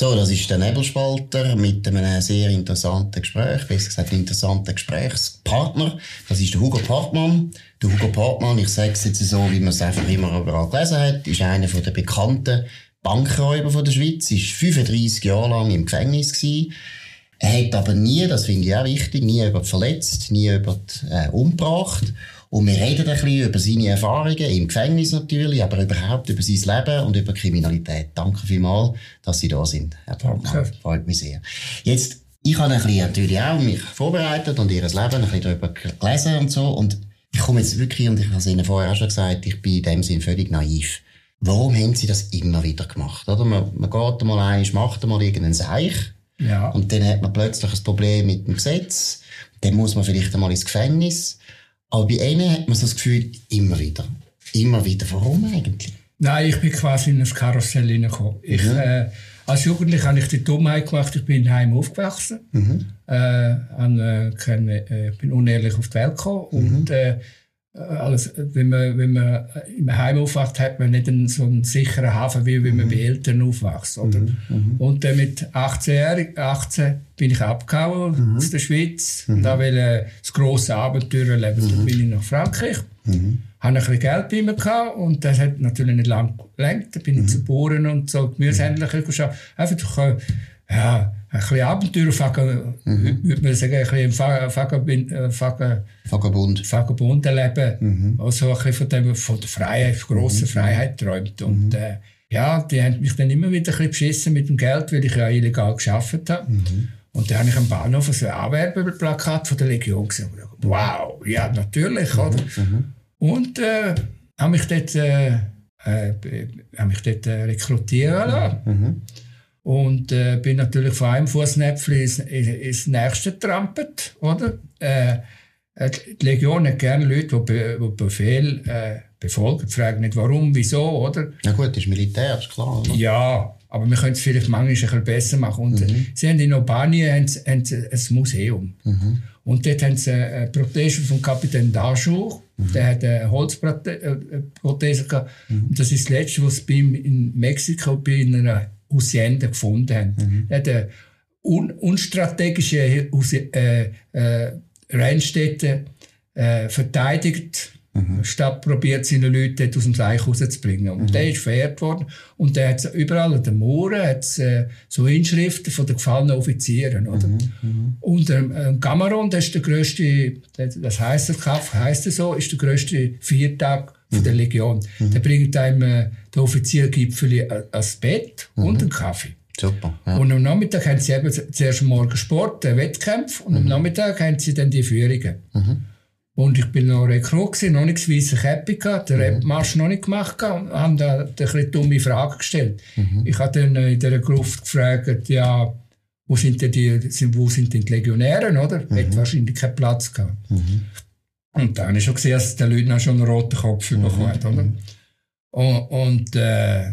So, das ist der Nebelspalter mit einem sehr interessanten Gespräch, besser gesagt, interessanten Gesprächspartner. Das ist der Hugo Partmann. Der Hugo Partmann, ich sage es jetzt so, wie man es einfach immer überall gelesen hat, ist einer der bekannten Bankräuber der Schweiz, ist 35 Jahre lang im Gefängnis gewesen. Er hat aber nie, das finde ich auch wichtig, nie jemand verletzt, nie jemand äh, umgebracht. Und wir reden ein bisschen über seine Erfahrungen, im Gefängnis natürlich, aber überhaupt über sein Leben und über Kriminalität. Danke vielmals, dass Sie da sind, Herr Partner. Freut mich sehr. Jetzt, ich habe ein bisschen natürlich auch mich vorbereitet und Ihr Leben ein bisschen darüber gelesen und so. Und ich komme jetzt wirklich, und ich habe es Ihnen vorher auch schon gesagt, ich bin in dem Sinn völlig naiv. Warum haben Sie das immer wieder gemacht? Oder? Man, man geht einmal eins, macht einmal irgendeinen Seich. Ja. Und dann hat man plötzlich ein Problem mit dem Gesetz. Dann muss man vielleicht einmal ins Gefängnis. Aber bei ihnen hat man so das Gefühl, immer wieder. Immer wieder. Warum eigentlich? Nein, ich bin quasi in ein Karussell hineingekommen. Ich, mhm. äh, als Jugendlicher habe ich die Dummheit gemacht, ich bin daheim aufgewachsen. Mhm. Äh, an, äh, keine, äh, bin unehrlich auf die Welt gekommen. Mhm. Und äh, alles, wenn, man, wenn man im Heim aufwacht, hat man nicht einen, so einen sicheren Hafen, wie wenn man mhm. bei Eltern aufwächst. Oder? Mhm. mhm. Und dann mit 18, 18 bin ich abgehauen mhm. aus der Schweiz mhm. da will das grosse Abenteuer erleben. Dann bin ich nach Frankreich, mhm. habe ein bisschen Geld bei mir gehabt und das hat natürlich nicht lange gelangt. Dann bin ich zu Bohren und so Gemüsehändler geschaut. Einfach ja, ein bisschen Abenteuer, mhm. würde man sagen, ein bisschen Vagabund, äh, Vagabund. Vagabund erleben. Mhm. Also ein bisschen von, dem, von der Freiheit, grossen mhm. Freiheit träumt. Und mhm. äh, ja, die haben mich dann immer wieder ein bisschen beschissen mit dem Geld, weil ich ja illegal geschafft habe. Mhm. Und dann habe ich am Bahnhof so ein Anwerbeplakat von der Legion gesehen. Wow, ja, natürlich, mhm. oder? Und äh, habe mich dort, äh, äh, habe mich dort äh, rekrutieren lassen. Und äh, bin natürlich von einem Fußnäpfchen ins, ins nächste trampet, oder? Äh, äh, die Legion hat gerne Leute, die, die Befehl äh, befolgen, fragen nicht warum, wieso, oder? Na gut, das ist Militär, ist klar, oder? Ja, aber wir können es vielleicht manchmal ein bisschen besser machen. Und mhm. sie haben in Albanien haben, haben ein Museum. Mhm. Und dort haben sie eine Prothese von Kapitän Daschur. Mhm. Der hat eine Holzprothese gehabt. Mhm. Und das ist das Letzte, was bei ihm in Mexiko bei einer Hacienda gefunden haben. Mhm. Er hat eine un unstrategische äh, äh, Rennstätte äh, verteidigt, mhm. statt probiert, seine Leute aus dem Seich rauszubringen. Und mhm. der ist verehrt worden. Und der hat überall an den hat äh, so Inschriften von den gefallenen Offizieren. Oder? Mhm. Und ähm, Cameron, das ist der grösste, das heisst, der heisst er so, ist der grösste Viertag von der mhm. Legion. Mhm. Der bringt einem äh, der Offiziergipfel äh, ans Bett mhm. und einen Kaffee. Super. Ja. Und am Nachmittag haben sie eben zuerst morgen Sport, einen Wettkampf, und mhm. am Nachmittag haben sie dann die Führungen. Mhm. Und ich bin noch Rekrut gewesen, noch nichts weiße Käppi gehabt, den mhm. Rap-Marsch noch nicht gemacht und habe da eine bisschen dumme Frage gestellt. Mhm. Ich habe dann in dieser Gruft gefragt, ja, wo sind denn die, wo sind denn die Legionäre, oder? Mhm. Hat wahrscheinlich keinen Platz gehabt. Mhm. Und dann habe ich schon gesehen, dass der Leutnant schon einen roten Kopf mhm. bekommen hat, oder? Und, und äh,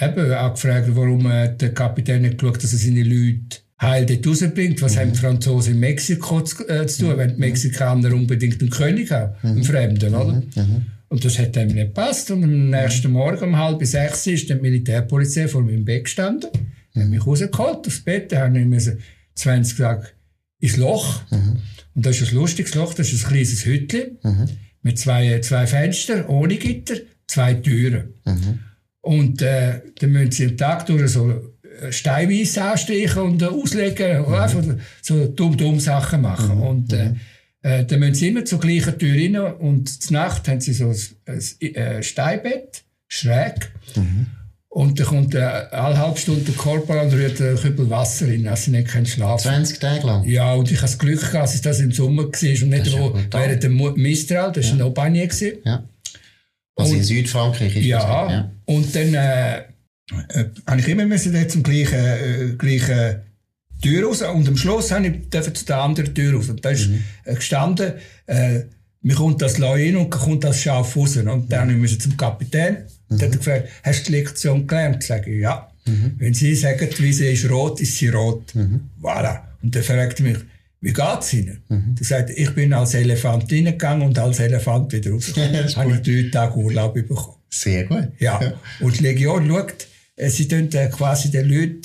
eben auch gefragt, warum äh, der Kapitän nicht geschaut, dass er seine Leute heil dort rausbringt. Was mhm. haben die Franzosen in Mexiko zu, äh, zu tun, mhm. wenn die mhm. Mexikaner unbedingt einen König haben, mhm. einen Fremden, oder? Mhm. mhm. Und das hat ihm nicht gepasst. Und am nächsten Morgen um halb sechs ist die Militärpolizei vor meinem Bett gestanden, mhm. hat mich rausgeholt aufs Bett, da habe ich 20 gesagt, ins Loch. Mhm. Und das ist ein lustiges Loch, das ist ein kleines Hütchen mhm. mit zwei, zwei Fenstern ohne Gitter, zwei Türen. Mhm. Und äh, dann müssen sie am Tag durch so äh, Steinweiss anstreichen und äh, auslegen und mhm. einfach so dumm, dumm Sachen machen. Mhm. Und äh, mhm. äh, dann müssen sie immer zur gleichen Tür rein und zur Nacht haben sie so ein, ein äh, Steinbett, schräg. Und dann kommt äh, alle halbe Stunde der Korporal und rührt einen Kübel Wasser rein, dass sie nicht schlafen 20 Tage lang? Ja, und ich hatte das Glück, gehabt, dass es das im Sommer war und nicht wo, während dem Mistral, das war ja. in Aubagne. Ja. Also und, in Südfrankreich ist ja, das. Ja, und dann äh, äh, habe ich immer müssen dort zum gleichen, äh, gleichen Tür raus und am Schluss habe ich zu der anderen Tür raus. Und da ist mhm. Äh, gestanden, äh, mir kommt das Leu in und kommt das Schaf raus. Und dann mhm. musste ich zum Kapitän Mhm. Dann hat er gefragt, hast du die Lektion gelernt? Sage ich, ja. Mhm. Wenn Sie sagen, die Wiese ist rot, ist sie rot. Mhm. Voilà. Und dann fragt er mich, wie geht's Ihnen? Mhm. Er sagt, ich bin als Elefant reingegangen und als Elefant wieder rausgekommen. habe ich drei Tage Urlaub bekommen. Sehr gut. Ja. ja. Und die Legion schaut, äh, sie tun äh, quasi den Leuten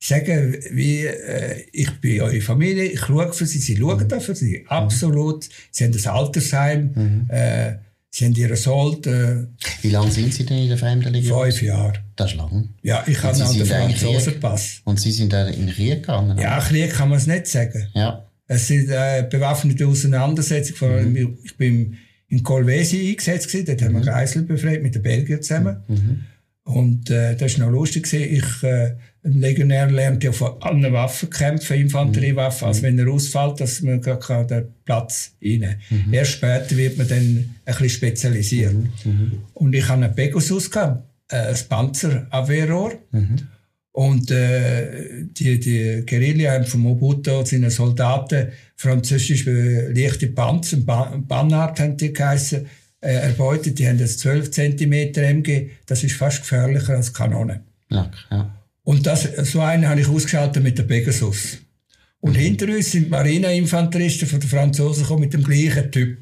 sagen, wie, äh, ich bin eure Familie, ich schaue für sie, sie schauen da für sie, absolut. Sie haben das Altersheim, Mhm. äh, sie haben ihre Sold, äh, Wie lange sind Sie denn in der Fremdenlegion? fünf Jahre. Das ist lang. Ja, ich habe noch den Franzosenpass. Und Sie sind dann in den Krieg gegangen? Ja, Krieg kann man es nicht sagen. Ja. Es sind äh, bewaffnete Auseinandersetzungen. Vor allem, Mhm. Ich bin in Colvesi eingesetzt, gewesen. dort haben wir Geisel befreit mit den Belgiern zusammen. Mhm. Und äh, das war noch lustig. Gewesen. Ich, äh, ein Legionär lernt ja von allen Waffen kämpfen, Infanteriewaffen, also wenn er ausfällt, dass man gar keinen Platz rein. Erst später wird man dann ein bisschen spezialisiert. Und ich hatte einen Pegasus, gehabt, äh, ein Panzerabwehrrohr. Und äh, die, die Guerilla haben von Mobuto seine Soldaten französische leichte Panzer, ba Bannard haben die geheissen, äh, erbeutet. Die haben das 12 cm MG. Das ist fast gefährlicher als Kanonen. Lack, ja. Und das, so einen habe ich ausgeschaltet mit der Pegasus. Und hinter uns sind Marineinfanteristen von den Franzosen gekommen mit dem gleichen Typ.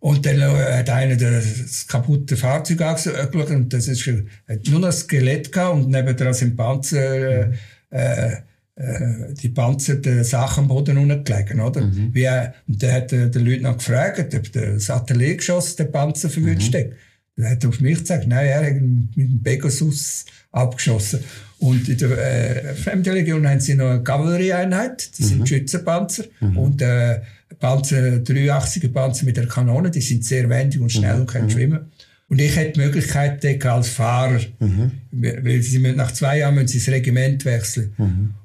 Und dann äh, hat einer das kaputte Fahrzeug angeschaut und das ist, äh, hat nur noch ein Skelett gehabt und nebendran sind Panzer, äh, äh, die panzerten Sachen am Boden unten gelegen, oder? Wie, äh, und dann hat äh, der Leutnant gefragt, ob der Satellitgeschoss den Panzer verwünscht hat. Dann hat er auf mich gesagt, nein, er hat mit dem Pegasus abgeschossen. Und in der äh, Fremdenlegion haben sie noch eine Kavallerieeinheit, das sind Schützenpanzer. Und äh, Panzer, 83er Panzer mit der Kanone, die sind sehr wendig und schnell und können schwimmen. Und ich hätte die Möglichkeit als Fahrer, weil sie nach zwei Jahren müssen sie das Regiment wechseln.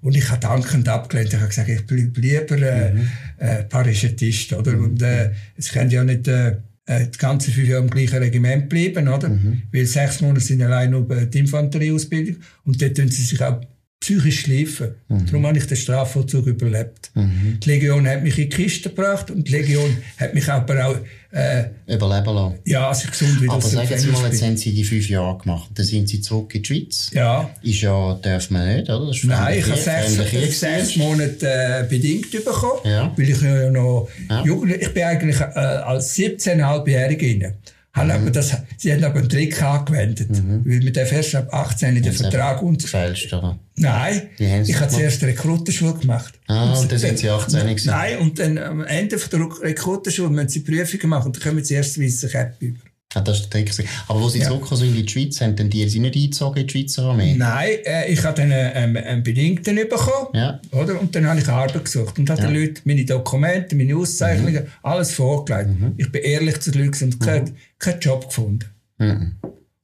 Und ich habe dankend abgelehnt. Ich habe gesagt, ich bleibe lieber äh, äh, Parachettist. Oder? Und äh, es können ja nicht äh, äh, die ganze fünf Jahre im gleichen Regiment bleiben, oder? Weil sechs Monate sind allein nur die Infanterieausbildung und dort tun sie sich auch psychisch schleifen. Darum habe ich den Strafvollzug überlebt. Die Legion hat mich in die Kiste gebracht und die Legion hat mich aber auch, äh, Überleben lassen. ja, als ich gesund wieder Aber sagen Sie mal, jetzt bin. haben Sie die fünf Jahre gemacht. Dann sind Sie zurück in die Schweiz. Ja. Ist ja, darf man nicht, oder? Nein, ich habe sechs, sechs. Monate äh, bedingt bekommen, Ja. weil ich ja noch Ja. Jugend, ich bin eigentlich äh, als 17,5-Jähriger rein. Haben aber das, sie haben aber einen Trick angewendet, weil mit der erst ab 18 in den Vertrag und oder? Nein, ich habe zuerst Rekrutenschule gemacht. Ah, und dann sind Sie 18 gewesen. Nein, und dann am Ende von der Rekrutenschule müssen sie Prüfungen machen und dann kommen sie erst weiße Käppe über. Ah, das ist der Trick. Aber wo Sie zurückgekommen sind in die Schweiz, haben dann die Sie nicht eingezogen in die Schweizer Armee? Nein, äh, ich habe dann einen, einen Bedingten bekommen. Ja. Oder? Und dann habe ich Arbeit gesucht und habe den Leuten meine Dokumente, meine Auszeichnungen, alles vorgelegt. Ich bin ehrlich zu den Leuten und keinen keinen Job gefunden.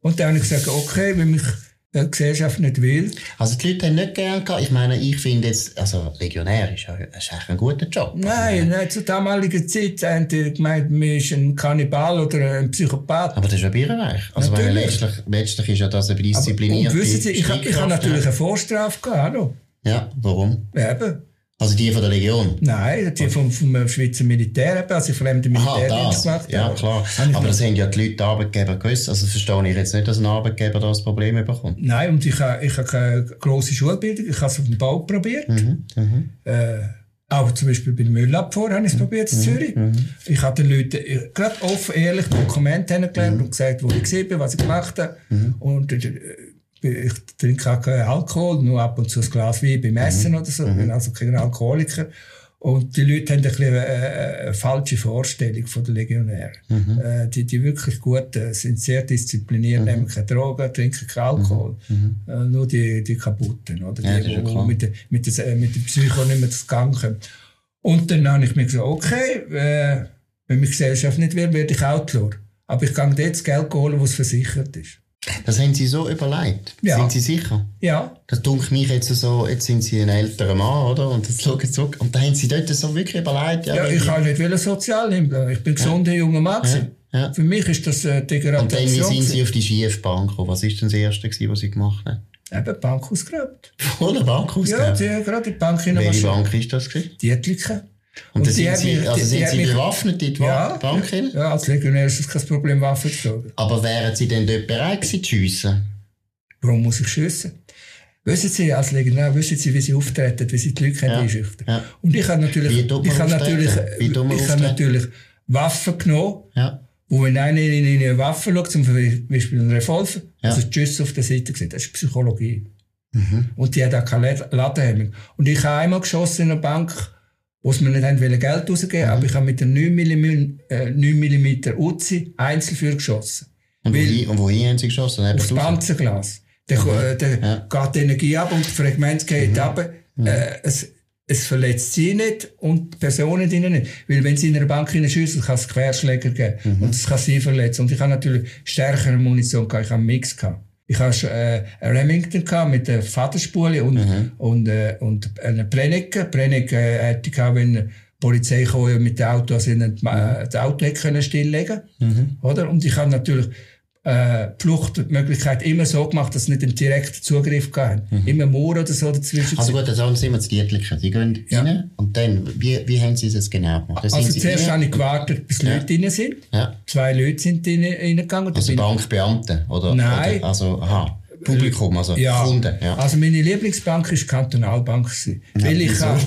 Und dann habe ich gesagt, okay, wenn mich Gesellschaft nicht will, Also die Leute haben nicht gern gehabt. Ich meine, ich finde jetzt, also Legionär ist ist eigentlich ein guter Job. nein, nein zur damaligen Zeit haben die gemeint, man ist ein Kannibal oder ein Psychopath. Aber das ist ja Birrenreich. Also Natürlich. letztlich, letztlich ist ja das eine disziplinierte und wissen Sie, ich, ich habe Streitkraft, natürlich eine Vorstrafe gehabt. Hallo. Ja, warum? Eben. Also die von der Legion? Nein, die vom, vom Schweizer Militär, also ich fremde Aha, Militärdienst gemacht Ja, klar. Aber das haben ja die Leute, die Arbeitgeber gewusst. Also verstehe ich jetzt nicht, dass ein Arbeitgeber da das Problem bekommt. Nein, und ich habe, ich habe keine grosse Schulbildung. Ich habe es auf dem Bau probiert. Mhm, Äh, auch zum Beispiel bei der Müllabfuhr habe ich es probiert in Zürich. Ich habe den Leuten äh, gerade offen, ehrlich Dokumente kennengelernt und gesagt, wo ich war, was ich gemacht habe. Und äh, ich trinke auch keinen Alkohol, nur ab und zu ein Glas Wein beim Essen oder so. Ich bin also kein Alkoholiker. Und die Leute haben ein bisschen äh, eine falsche Vorstellung von den Legionären. Äh, die, die wirklich Guten sind sehr diszipliniert, nehmen keine Drogen, trinken keinen Alkohol. Äh, nur die, die Kaputten, oder? Ja, die, die, mit, der, mit, der, äh, mit der Psycho nicht mehr zu Gang kommen. Und dann habe ich mir gesagt, okay, äh, wenn mich Gesellschaft nicht will, werde ich Outlaw. Aber ich kann dort das Geld holen, was versichert ist. Das haben Sie so überlegt? Ja. Sind Sie sicher? Ja, Das dunkelt mich jetzt so, jetzt sind Sie ein älterer Mann, oder? Und jetzt schauen Sie zurück. Und da haben Sie dort so wirklich überlegt, ja, ja ich kann nicht wollen sozial nehmen. Ich bin gesunder junger Mann. Ja, ja. Für mich ist das äh, Und dann, Degradation. sind Sie auf die Schiefbank gekommen? Was ist denn das Erste, was Sie gemacht haben? Eben die Bank ausgeraubt. Vor der Bank Ja, ausgegeben? die, gerade die Bank in Welche Bank ist das? Gewesen? Die Etliche. Und, die sind Sie, also die- die sind hat Sie bewaffnet in die Ja, Bank rein? ja, als Legionär ist es kein Problem, Waffen zu schlagen. Aber wären Sie denn dort bereit gewesen zu schiessen? Warum muss ich schiessen? Wissen Sie, als Legionär, wissen Sie, wie Sie auftreten, wie Sie die Leute Ja, ja. einschüchtern ja. Und ich habe natürlich, ich habe natürlich, ich habe natürlich Waffen genommen, Ja. wo wenn einer in eine Waffe schaut, zum Beispiel einen Revolver, Ja. also die Schüsse auf der Seite gesehen, das ist Psychologie. Mhm. Und die hat auch keine Ladehemmung. Und ich habe einmal geschossen in einer Bank, wo sie mir nicht haben Geld rausgeben mhm. aber ich habe mit der 9 mm, äh, 9 mm Uzi Einzelfeuer geschossen. Und wohin, und wohin haben sie geschossen? Aufs Panzerglas. Der, mhm. äh, der ja. geht die Energie ab und das Fragment geht mhm. ab. Mhm. Äh, es, es verletzt sie nicht und die Personen drinnen nicht. Weil wenn sie in einer Bank schiessen, kann es Querschläger geben. Mhm. Und das kann sie verletzen. Und ich habe natürlich stärkere Munition gehabt. Ich habe einen Mix gehabt. Ich hatte äh, einen Remington gehabt mit der Vaterspule und, mhm. und, äh, und eine Brennecke. Brennecke äh, hätte ich gehabt, wenn die Polizei kam mit dem Auto, also mhm. das Auto können stilllegen mhm. oder? Und ich habe natürlich äh, die Fluchtmöglichkeit immer so gemacht, dass es nicht einen direkten Zugriff gab. Mhm. Immer Moor oder so dazwischen. Also gut, dann sagen Sie immer das Dietliche. Sie gehen ja. rein und dann, wie, wie haben Sie das genau gemacht? Das also zuerst habe ich gewartet, bis ja. Leute rein sind. Ja. Zwei Leute sind reingegangen. Also Bankbeamte? Oder, Nein. Oder, also, aha. Publikum, also ja. Kunden. Ja. Also meine Lieblingsbank war Kantonalbank. Gewesen. Ja, weil, ich ha,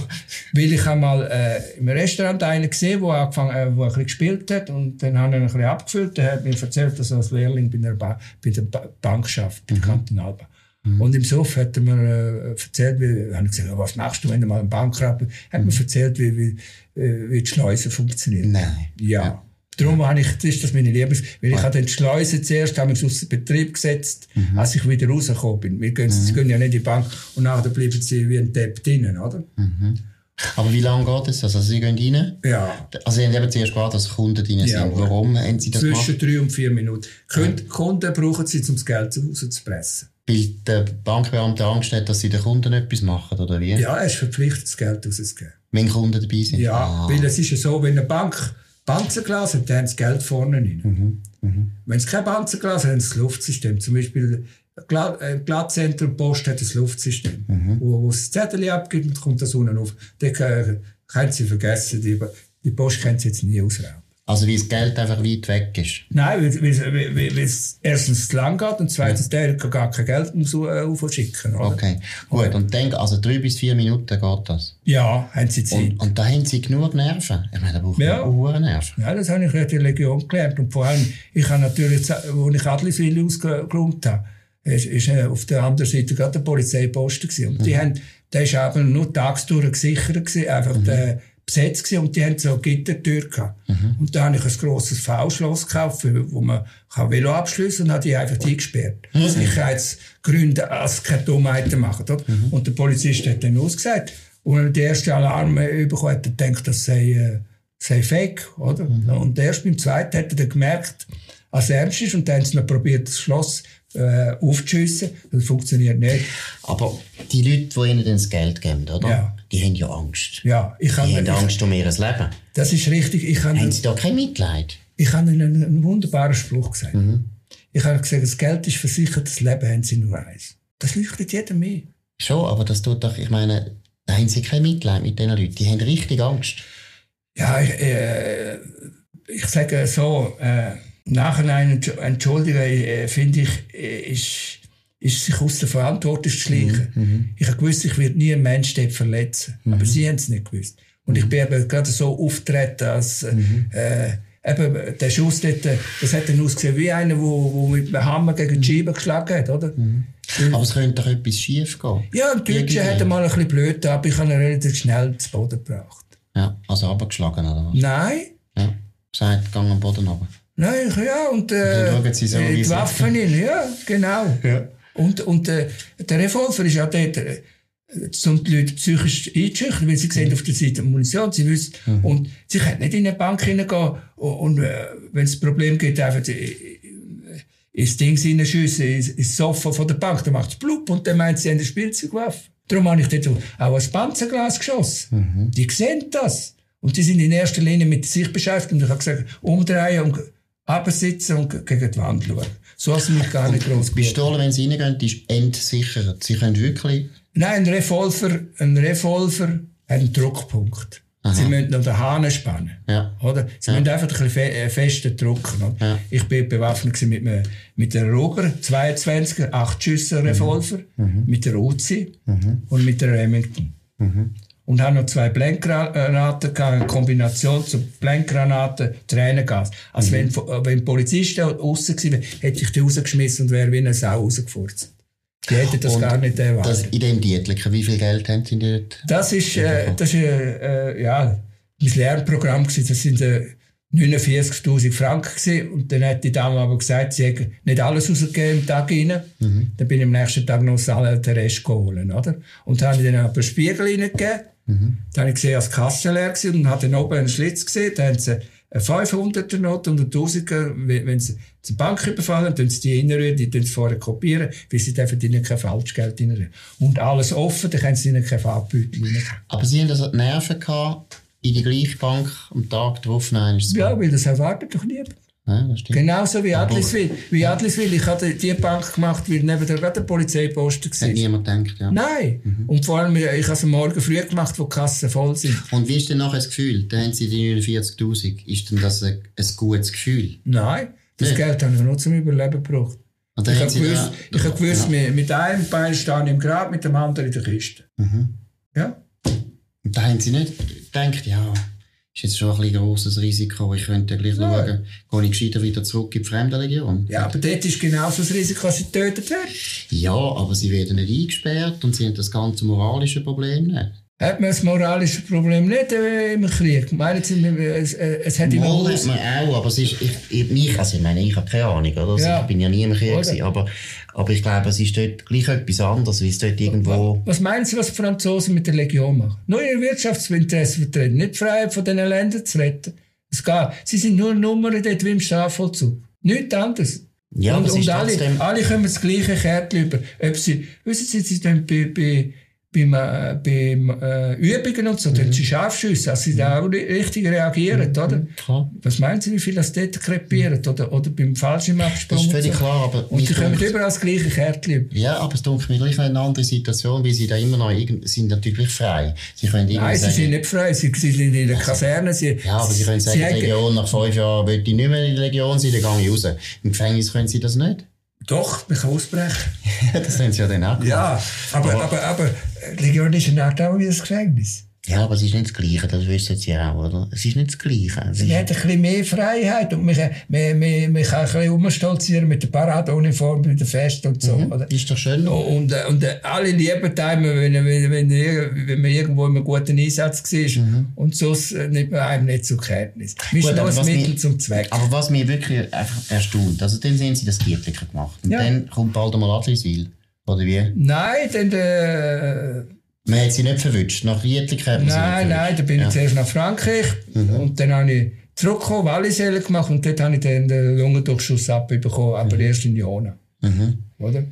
weil ich einmal äh, im Restaurant einen gesehen der angefangen, äh, wo ein bisschen gespielt hat und dann habe ich ihn ein bisschen abgefüllt. Der hat mir erzählt, dass er als Lehrling bei der, ba bei der ba Bank schafft, bei der mhm. Kantonalbank. Mhm. Und im Sof hat er mir äh, erzählt, wie, habe ich gesagt, was machst du, wenn du mal einen Bankrad bist? Hat mhm. mir erzählt, wie, wie, äh, wie die Schleuse funktioniert. Nein. ja. ja. Darum habe ich, das ist das meine Lieblings, weil ich habe den Schleusen zuerst habe ich aus dem Betrieb gesetzt, mhm. als ich wieder rausgekommen bin. Wir gehen, mhm. Sie gehen ja nicht in die Bank und nachher bleiben sie wie ein Depp drinnen, oder? Mhm. Aber wie lange geht das? Also Sie gehen rein? Ja. Also Sie haben eben zuerst gewartet, dass Kunden ja, sind. Warum haben Sie das Zwischen gemacht? drei und vier Minuten. Kunden, Kunden brauchen Sie, um das Geld rauszupressen. Weil der Bankbeamte Angst hat, dass sie den Kunden etwas machen, oder wie? Ja, er ist verpflichtet, das Geld rauszugeben. Wenn Kunden dabei sind? Ja, ah. weil es ist ja so, wenn eine Bank Panzerglas hat, dann sie Geld vorne rein. Mhm. Mhm. Wenn sie kein Panzerglas haben, haben sie das Luftsystem. Zum Beispiel im Glattzentrum Post hat das Luftsystem, mhm. wo, wo das Zettel abgibt und kommt das unten auf. Dann können sie vergessen, die, die Post können sie jetzt nie ausrauben. Also wie das Geld einfach weit weg ist? Nein, weil, weil, weil, weil es erstens zu lang geht und zweitens ja. der kann gar kein Geld aufschicken. Oder? Okay, gut. Und dann, also drei bis vier Minuten geht das? Ja, haben sie Zeit. Und, und da haben sie genug Nerven? Ich meine, da braucht ja. man Nerven. Ja, das habe ich in der Legion gelernt. Und vor allem, ich habe natürlich, als ich Adliswil ausgeräumt habe, ist, ist äh, auf der anderen Seite gerade der Polizeiposten gewesen. Und mhm. die haben, der ist eben nur tagsdurch gesichert gewesen, einfach mhm. der, besetzt gewesen und die haben so Gittertür gehabt. Mhm. Und da habe ich ein grosses V-Schloss gekauft, wo man kann Velo abschliessen und habe die einfach eingesperrt. Mhm. Sicherheitsgründe, als keine Dummheiten machen. Oder? Mhm. Und der Polizist hat dann ausgesagt. Und wenn er den ersten Alarm bekommen hat, er denkt, das sei, äh, sei fake, oder? Mhm. Und erst beim zweiten hat er dann gemerkt, als ernst ist und dann haben sie noch probiert, das Schloss äh, aufzuschiessen. Das funktioniert nicht. Aber die Leute, die ihnen das Geld geben, oder? Ja. Die haben ja Angst. Ja, ich die haben Angst um ihr Leben. Das ist richtig. Ich haben Sie da kein Mitleid? Ich habe ihnen einen, einen wunderbaren Spruch gesagt. Mhm. Ich habe gesagt, das Geld ist versichert, das Leben haben sie nur eins. Das leuchtet jedem mehr. Schon, aber das tut doch, ich meine, da haben sie kein Mitleid mit diesen Leuten. Die haben richtig Angst. Ja, ich, äh, ich sage so, äh, Nachhinein entschuldigen, äh, finde ich, äh, ist, ist sich aus der Verantwortung zu schleichen. Mhm, mhm. Ich habe gewusst, ich werde nie einen Menschen dort verletzen. Mhm. Aber sie haben es nicht gewusst. Und ich mhm. bin eben gerade so auftreten, als, mhm. äh, eben, der Schuss dort, das hat dann ausgesehen wie einer, der wo, wo mit einem Hammer gegen die Scheibe geschlagen hat, oder? Mhm. Aber es könnte doch etwas schief gehen. Ja, ein Deutscher hat mal ein bisschen blöd, aber ich habe ihn relativ schnell zu Boden gebracht. Ja, also abgeschlagen, oder was? Nein. Ja, gesagt, gang am Boden runter. Nein, ja, und, äh, und so, äh, die Waffen in, ja, genau. Ja. Und, und äh, der Revolver ist ja dort, äh, um die Leute psychisch einzuschüchtern, weil sie sehen mhm. auf der Seite Munition, sie wissen, mhm. und sie können nicht in eine Bank hineingehen und, und äh, wenn es ein Problem gibt, einfach äh, ins Ding hineinschiessen, ins, ins Sofa von der Bank, dann macht es blub und dann meint sie, sie haben eine Spielzeugwaffe. Darum habe ich dort auch ein Panzerglas geschossen. Mhm. Die sehen das. Und die sind in erster Linie mit sich beschäftigt. Und ich habe gesagt, umdrehen und absitzen und gegen die Wand schauen. So hast du mich gar nicht groß Die Pistole, wenn sie reingehen, ist entsichert. Sie können wirklich... Nein, ein Revolver, ein Revolver hat einen Druckpunkt. Aha. Sie müssen noch den Hahn spannen. Ja. Oder? Sie ja. müssen einfach ein bisschen fe äh, fester drücken. Ja. Ich bin bewaffnet mit, einem, mit einem Roger 22er, 8 Schüsse Revolver, mhm. mit der Uzi mhm. und mit der Remington. Mhm und haben noch zwei Blendgranaten gehabt, eine Kombination zu Blendgranaten, Tränengas. Also mhm. wenn, wenn Polizisten aussen gewesen wären, hätte ich die rausgeschmissen und wäre wie eine Sau rausgefurzt. Die hätten das Und gar nicht erwartet. Das, in dem Dietliken, wie viel Geld haben Sie dort? Das ist, äh, das ist äh, äh, ja, mein Lernprogramm gewesen. Das sind äh, 49.000 Franken gewesen. Und dann hat die Dame aber gesagt, sie hätte nicht alles rausgegeben im Tag rein. Mhm. Dann bin ich am nächsten Tag noch den Rest geholt, oder? Und dann habe ich dann aber einen Spiegel reingegeben. Mhm. Dann habe ich gesehen, als die Kasse leer war und habe dann oben einen Schlitz gesehen. Dann haben sie eine 500er Note und eine 1000er, wenn sie zur Bank überfallen, dann sie die reinrühren, die sie vorher kopieren, weil sie dürfen ihnen kein Falschgeld reinrühren. Und alles offen, dann können sie ihnen kein Farbbeutel. Aber Sie haben also die Nerven gehabt, in die gleiche Bank am Tag drauf, nein, ist Ja, weil das erwartet doch niemand. Das stimmt. Genauso wie Adliswil. Wie Adliswil. Ich hatte die Bank gemacht, weil neben der gerade der Polizeiposten Hat war. niemand gedacht, ja. Nein. Und vor allem, ich habe es am morgen früh gemacht, wo die Kassen voll sind. Und wie ist denn nachher das Gefühl? Da haben Sie die 49'000. Ist denn das ein, ein gutes Gefühl? Nein. Das Nicht? Geld habe ich nur zum Überleben gebraucht. Und Ich haben habe gewusst, da- ich habe gewusst ja. mit, mit einem Bein stehe ich im Grab, mit dem anderen in der Kiste. Mhm. Ja? Und da haben Sie nicht gedacht, ja, ist jetzt schon ein bisschen grosses Risiko, ich könnte gleich Nein. schauen, gehe ich gescheiter wieder zurück in die Fremdenlegion? Ja, aber dort ist genauso das Risiko, dass sie getötet werden. Ja, aber Sie werden nicht eingesperrt und Sie haben das ganze moralische Problem nicht. Hat man das moralische Problem nicht äh, im Krieg? Meinen Sie, äh, es, äh, es hat immer Mal hat man auch, aber es ist, ich, ich, mich, also ich meine, ich habe keine Ahnung, oder? Also Ja. Ich bin ja nie im Krieg gewesen, aber, aber ich glaube, es ist dort gleich etwas anderes, weil es dort irgendwo... Was meinen Sie, was die Franzosen mit der Legion machen? Nur ihr Wirtschaftsinteresse vertreten, nicht die Freiheit von diesen Ländern zu retten. Es geht. Sie sind nur Nummern dort wie im Strafvollzug. Nichts anderes. Ja, und und alle, alle kommen das gleiche Kärtchen über. Ob sie, wissen Sie, sie dann bei, bei, beim, äh, beim äh, Übungen und so, Mhm. sie Scharfschüsse, dass sie da auch ri- richtig reagieren, oder? Klar. Was meinen Sie, wie viel das dort krepieren? Oder, oder beim Fallschirmabsprung? Das ist völlig so? klar, aber Und sie kommen überall das gleiche Kärtchen. Ja, aber es dunkelt mir gleich eine andere Situation, weil sie da immer noch sind natürlich frei. Sie können Nein, sie sagen, sind nicht frei, sie, sie sind in der Kaserne. Sie, ja, aber sie können sagen, die haben- Legion nach fünf Jahren will ich nicht mehr in der Legion sein, dann gehe ich raus. Im Gefängnis können sie das nicht. Doch, man kann ausbrechen. das haben sie ja dann auch gemacht. Ja, aber, aber, aber, die Legion ist eine Art auch wie das Gefängnis. Ja, aber es ist nicht das Gleiche, das wissen sie auch, oder? Es ist nicht das Gleiche. Es ist, hat ein bisschen mehr Freiheit und man, man, man, man kann ein bisschen rumstolzieren mit der Paradeuniform bei der Fest und so. Oder? ist doch schön. Und, äh, und äh, alle lieben einem, wenn, wenn, wenn, wenn man irgendwo in einem guten Einsatz war. Und sonst äh, nimmt man einem nicht zur Kenntnis. Man ist Gut, nur aber ein Mittel mich- zum Zweck. Aber was mich wirklich einfach erstaunt, also dann sehen sie das Giertlicher gemacht. Und Ja. dann kommt bald einmal Adliswil. Oder wie? Nein, dann... Äh, Man hat sie nicht verwünscht. Nach Giertlich hat man Nein, nein, verwünscht. da bin ich Ja. Mhm. zuerst nach Frankreich und dann habe ich zurückgekommen, Walliselle gemacht und dort habe ich dann den Lungendurchschuss abbekommen, aber erst in Jona. Mhm. Oder?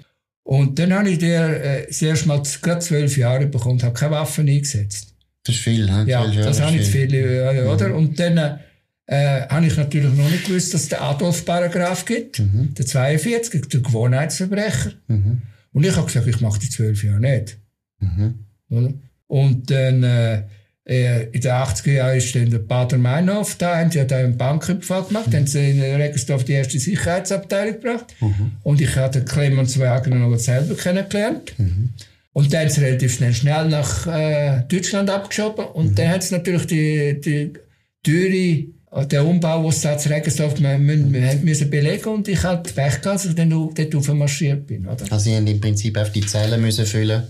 Und dann habe ich der, äh, das erste Mal gerade zwölf Jahre bekommen und habe keine Waffen eingesetzt. Das ist viel, ne? Ja, Jahre das habe ich zu viel, äh, oder? Mhm. Und dann äh, habe ich natürlich noch nicht gewusst, dass es den Adolf-Paragraph gibt, Mhm. der 42, der Gewohnheitsverbrecher. Und ich habe gesagt, ich mache die zwölf Jahre nicht. Mhm. Und dann, äh, in den 80er Jahren ist dann der Pater Meinhof da, haben sie ja da einen Banküberfall gemacht, haben sie in Regensdorf die erste Sicherheitsabteilung gebracht. Und ich habe den Clemens Wagner noch selber kennengelernt. Und dann haben sie relativ schnell, schnell nach äh, Deutschland abgeschoben. Und dann hat es natürlich die, die äh, der Umbau, den sie da zu Regensdorf wir, wir, müssen belegen und ich hatte Pech gehabt, als ich dann dort aufmarschiert bin. Oder? Also sie haben im Prinzip auf die Zellen müssen füllen,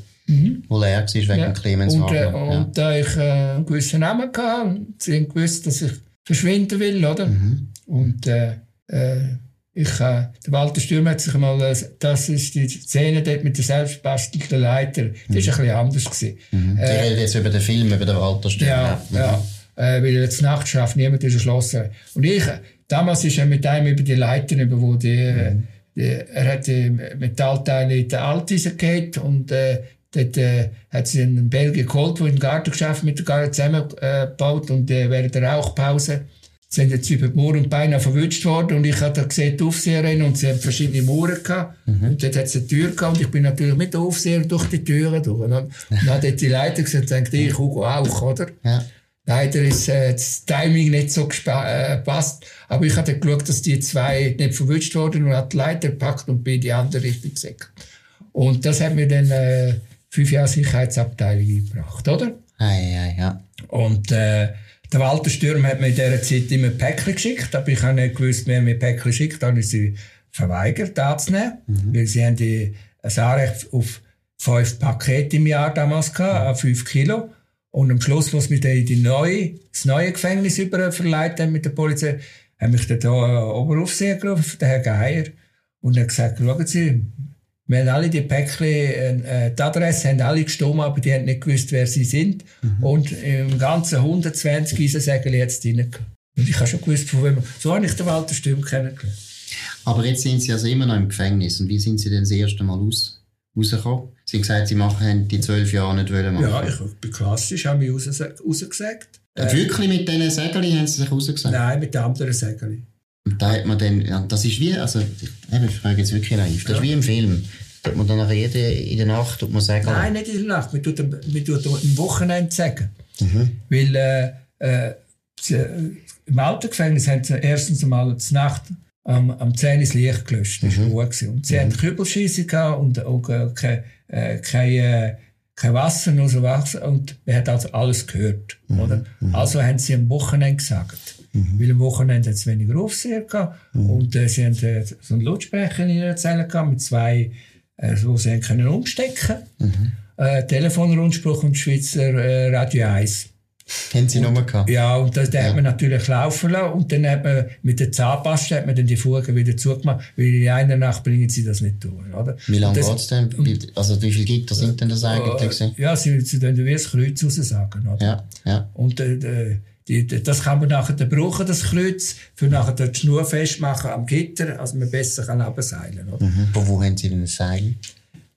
wo leer war wegen Mhm. Ja. Clemens und, äh, und da ich äh, einen gewissen Namen hatte, und sie haben gewusst, dass ich verschwinden will, oder? Mhm. Und äh, äh, ich, äh, der Walter Stürm hat sich mal, äh, das ist die Szene dort mit der selbstbastelten Leiter, das war ein bisschen anders. Gewesen. Mhm. Sie reden jetzt über den Film, über den Walter Stern. Ja, ja. Äh, weil jetzt Nacht schafft, niemand ist erschlossen. Und ich, damals ist er mit einem über die Leiter, über wo die, äh, die er hat die Metallteile in der Alteisen gehabt und äh, dort äh, hat sie einen Belgier geholt, der im Gartengeschäft mit der Garten zusammengebaut und äh, während der Rauchpause sind jetzt über die Mauer und beinahe verwünscht worden und ich habe da gesehen, die Aufseherin und sie haben verschiedene Mauern gehabt und dort hat es eine Tür gehabt und ich bin natürlich mit der Aufseherin durch die Türen durch und dann, und dann hat dort die Leiter gesagt, denkt ich, Hugo auch, oder? Ja. Leider ist äh, das Timing nicht so gespa- äh. Aber ich hatte geschaut, dass die zwei nicht verwünscht wurden und hat die Leiter gepackt und bin in die andere Richtung gesäckelt. Und das hat mir dann äh, fünf Jahre Sicherheitsabteilung eingebracht, oder? Ei, ei, ja. Und äh, der Walter Stürm hat mir in dieser Zeit immer Päckchen geschickt, aber ich habe nicht gewusst, wer mir Päckchen schickt, dann habe ich sie verweigert, anzunehmen, weil sie haben die ein Anrecht auf fünf Pakete im Jahr damals gehabt, an fünf Kilo. Und am Schluss, als wir dann in die neue, das neue Gefängnis überverleiht haben mit der Polizei, haben mich dann da Oberaufseher gerufen, der Herr Geier. Und er hat gesagt, schauen Sie, wir haben alle die Päckchen, äh, die Adresse haben alle gestimmt, aber die haben nicht gewusst, wer sie sind. Mhm. Und im ganzen 120 Eisensägel jetzt reingekommen. Und ich habe schon gewusst, von wem. So habe ich den Walter Stürm kennengelernt. Aber jetzt sind Sie also immer noch im Gefängnis. Und wie sind Sie denn das erste Mal raus, rausgekommen? Sie haben gesagt, Sie machen, die zwölf Jahre nicht machen. Ja, ich bin klassisch, habe mich raus, rausgesagt. Äh, wirklich mit diesen Sägeln haben Sie sich rausgesagt? Nein, mit den anderen Sägeln. Und da hat man dann, ja, das ist wie, also, ich frage jetzt wirklich naiv, das ja. ist wie im Film. Tut man dann jede, in der Nacht tut man sagen? Nein, nicht in der Nacht, man tut, man tut am Wochenende sagen. Mhm. Weil, äh, äh, im Altergefängnis haben sie erstens einmal die Nacht am, am 10 ins Licht gelöscht. Das mhm. war gut. Und sie mhm. hatten Kübelschieße und auch äh, kein, äh, kein, äh, kein Wasser, nur so Wasser. Und man hat also alles gehört. Mhm. Oder? Mhm. Also haben sie am Wochenende gesagt. Mhm. Weil am Wochenende hat es weniger Aufseher gehabt. Mhm. Und äh, sie haben äh, so einen Lautsprecher in ihrer Zelle gehabt mit zwei, äh, wo sie können umstecken mhm. äh, Telefonrundspruch und Schweizer äh, Radio 1. Haben Sie nochmal gehabt? Ja, und das, den ja. hat man natürlich laufen lassen. Und dann hat man mit der Zahnpasta hat man dann die Fugen wieder zugemacht, weil in einer Nacht bringen sie das nicht durch. Oder? Wie lange geht es denn? Also wie viele Gitter sind denn das eigentlich? Äh, ja, sie, sie dann wie das Kreuz raussagen. Oder? Ja, ja. Und äh, die, das kann man nachher brauchen, das Kreuz, für nachher die Schnur festmachen am Gitter, also man besser kann abseilen. Oder? Mhm. Von wo haben Sie denn ein Seil?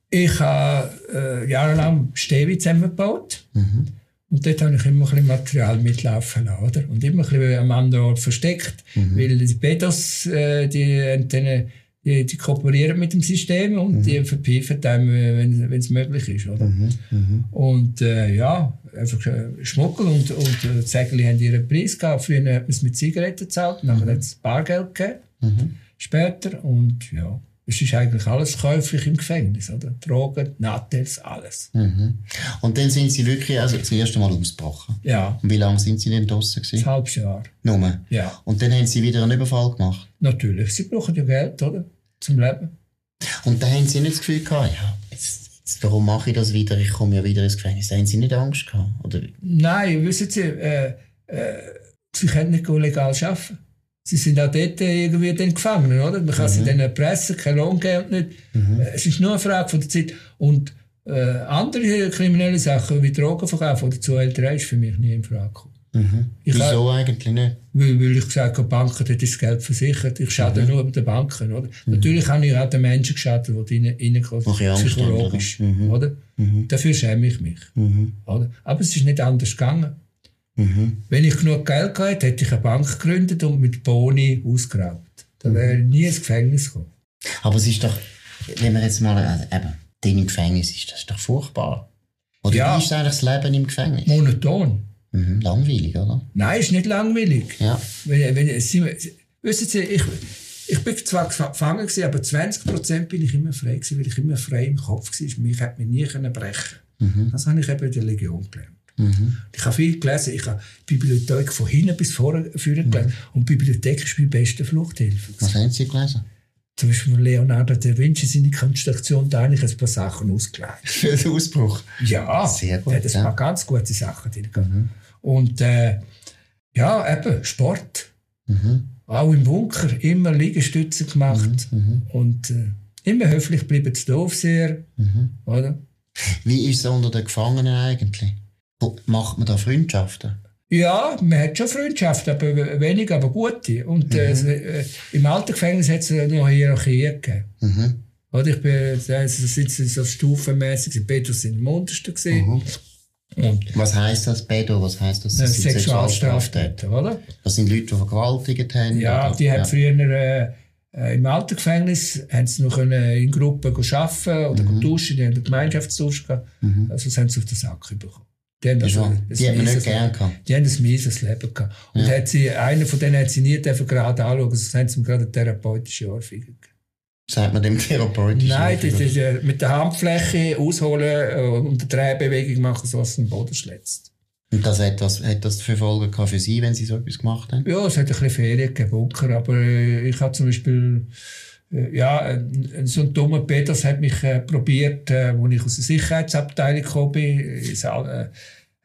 Ich habe äh, jahrelang Stäbe zusammengebaut. Mhm. Und dort habe ich immer ein bisschen Material mitlaufen lassen, oder? Und immer ein bisschen am anderen Ort versteckt, mhm. weil die Pedos, äh, die, die, die, die, kooperieren mit dem System und mhm. die verpfeifen einem, wenn es möglich ist, oder? Mhm. mhm. Und, äh, ja, einfach äh, Schmuggel und, und äh, Zegeli haben ihren Preis gehabt. Früher hat man es mit Zigaretten gezahlt, nachher mhm. hat es Bargeld gegeben, mhm. später, und ja. Es ist eigentlich alles käuflich im Gefängnis, oder? Drogen, Nattels, alles. Mhm. Und dann sind Sie wirklich also das erste Mal ausgebrochen? Ja. Und wie lange sind Sie denn draussen gewesen? Ein halbes Jahr. Nur? Ja. Und dann haben Sie wieder einen Überfall gemacht? Natürlich. Sie brauchen ja Geld, oder? Zum Leben. Und da haben Sie nicht das Gefühl gehabt, ja, jetzt, jetzt, warum mache ich das wieder? Ich komme ja wieder ins Gefängnis. Da haben Sie nicht Angst gehabt, oder? Nein, wissen Sie, äh, äh, Sie können nicht legal arbeiten. Sie sind auch dort irgendwie dann gefangen, oder? Man kann mhm. sie dann erpressen, kein Lohngeld nicht. Mhm. Äh, es ist nur eine Frage von der Zeit. Und äh, andere kriminelle Sachen wie Drogenverkauf oder Zuhälterei ist für mich nie in Frage gekommen. Mhm. Wieso habe, eigentlich nicht? Weil, weil ich gesagt habe, Banken, dort ist das Geld versichert. Ich schade mhm. nur den Banken, oder? Mhm. Natürlich habe ich auch den Menschen geschadet, die reinkommen, psychologisch, mhm. oder? Mhm. Dafür schäme ich mich, mhm. oder? Aber es ist nicht anders gegangen. Mhm. Wenn ich genug Geld gehabt hätte ich eine Bank gegründet und mit Boni ausgeraubt. Dann wäre ich nie ins Gefängnis gekommen. Aber es ist doch, wenn wir jetzt mal, also eben, den im Gefängnis ist, das ist doch furchtbar. Oder ja. wie ist eigentlich das Leben im Gefängnis? Monoton. Mhm. Langweilig, oder? Nein, ist nicht langweilig. Ja. Wenn, wenn, Sie, wissen Sie, ich, ich bin zwar gefangen gewesen, aber 20 Prozent bin ich immer frei gewesen, weil ich immer frei im Kopf war. Mich hat mir nie brechen können. Mhm. Das habe ich eben in der Legion gelernt. Mhm. Ich habe viel gelesen. Ich habe die Bibliothek von hinten bis vorne gelesen. Mhm. Und die Bibliothek ist meine beste Fluchthilfe. Was haben Sie gelesen? Zum Beispiel von Leonardo da Vinci seine Konstruktion, da habe ich ein paar Sachen ausgelegt. Für den Ausbruch? Ja, sehr gut. Da hat ein ja. paar ganz gute Sachen drin. Mhm. Und äh, ja, eben Sport. Mhm. Auch im Bunker immer Liegestütze gemacht. Mhm. mhm. Und äh, immer höflich bleiben zu doof sehr. Mhm. Oder? Wie ist es unter den Gefangenen eigentlich? Macht man da Freundschaften? Ja, man hat schon Freundschaften, aber wenig, aber gute. Und mhm. äh, im alten Gefängnis hat es noch Hierarchie gegeben. Mhm. Oder ich bin, also sitzen so stufenmäßig, Petrus sind im untersten gesehen. Mhm. Und was heisst das, Pedo? Was heisst das? das Sexualstraftäter, oder? Das sind Leute, die vergewaltigt haben? Ja, oder? die haben ja. früher äh, äh im alten Gefängnis haben sie noch in Gruppen arbeiten oder mhm. duschen, die haben eine Gemeinschaftstausch gehabt. Mhm. Also das haben sie auf den Sack bekommen. Die haben, also ein, die haben nicht gern gehabt. Die haben ein mieses Leben gehabt. Und ja. hat sie, einer von denen hat sie nie gerade anschauen, sonst haben sie gerade eine therapeutische Ohrfeige Sagt man dem therapeutisch? Nein, das ist, äh, mit der Handfläche ausholen äh, und eine Drehbewegung machen, so dass den Boden schlägt. Und das hat, das, hat das für Folgen gehabt für Sie, wenn Sie so etwas gemacht haben? Ja, es hat ein bisschen Ferien gegeben, aber äh, ich habe zum Beispiel äh, ja, so ein dummer Peters hat mich äh, probiert, äh, als ich aus der Sicherheitsabteilung gekommen bin, äh,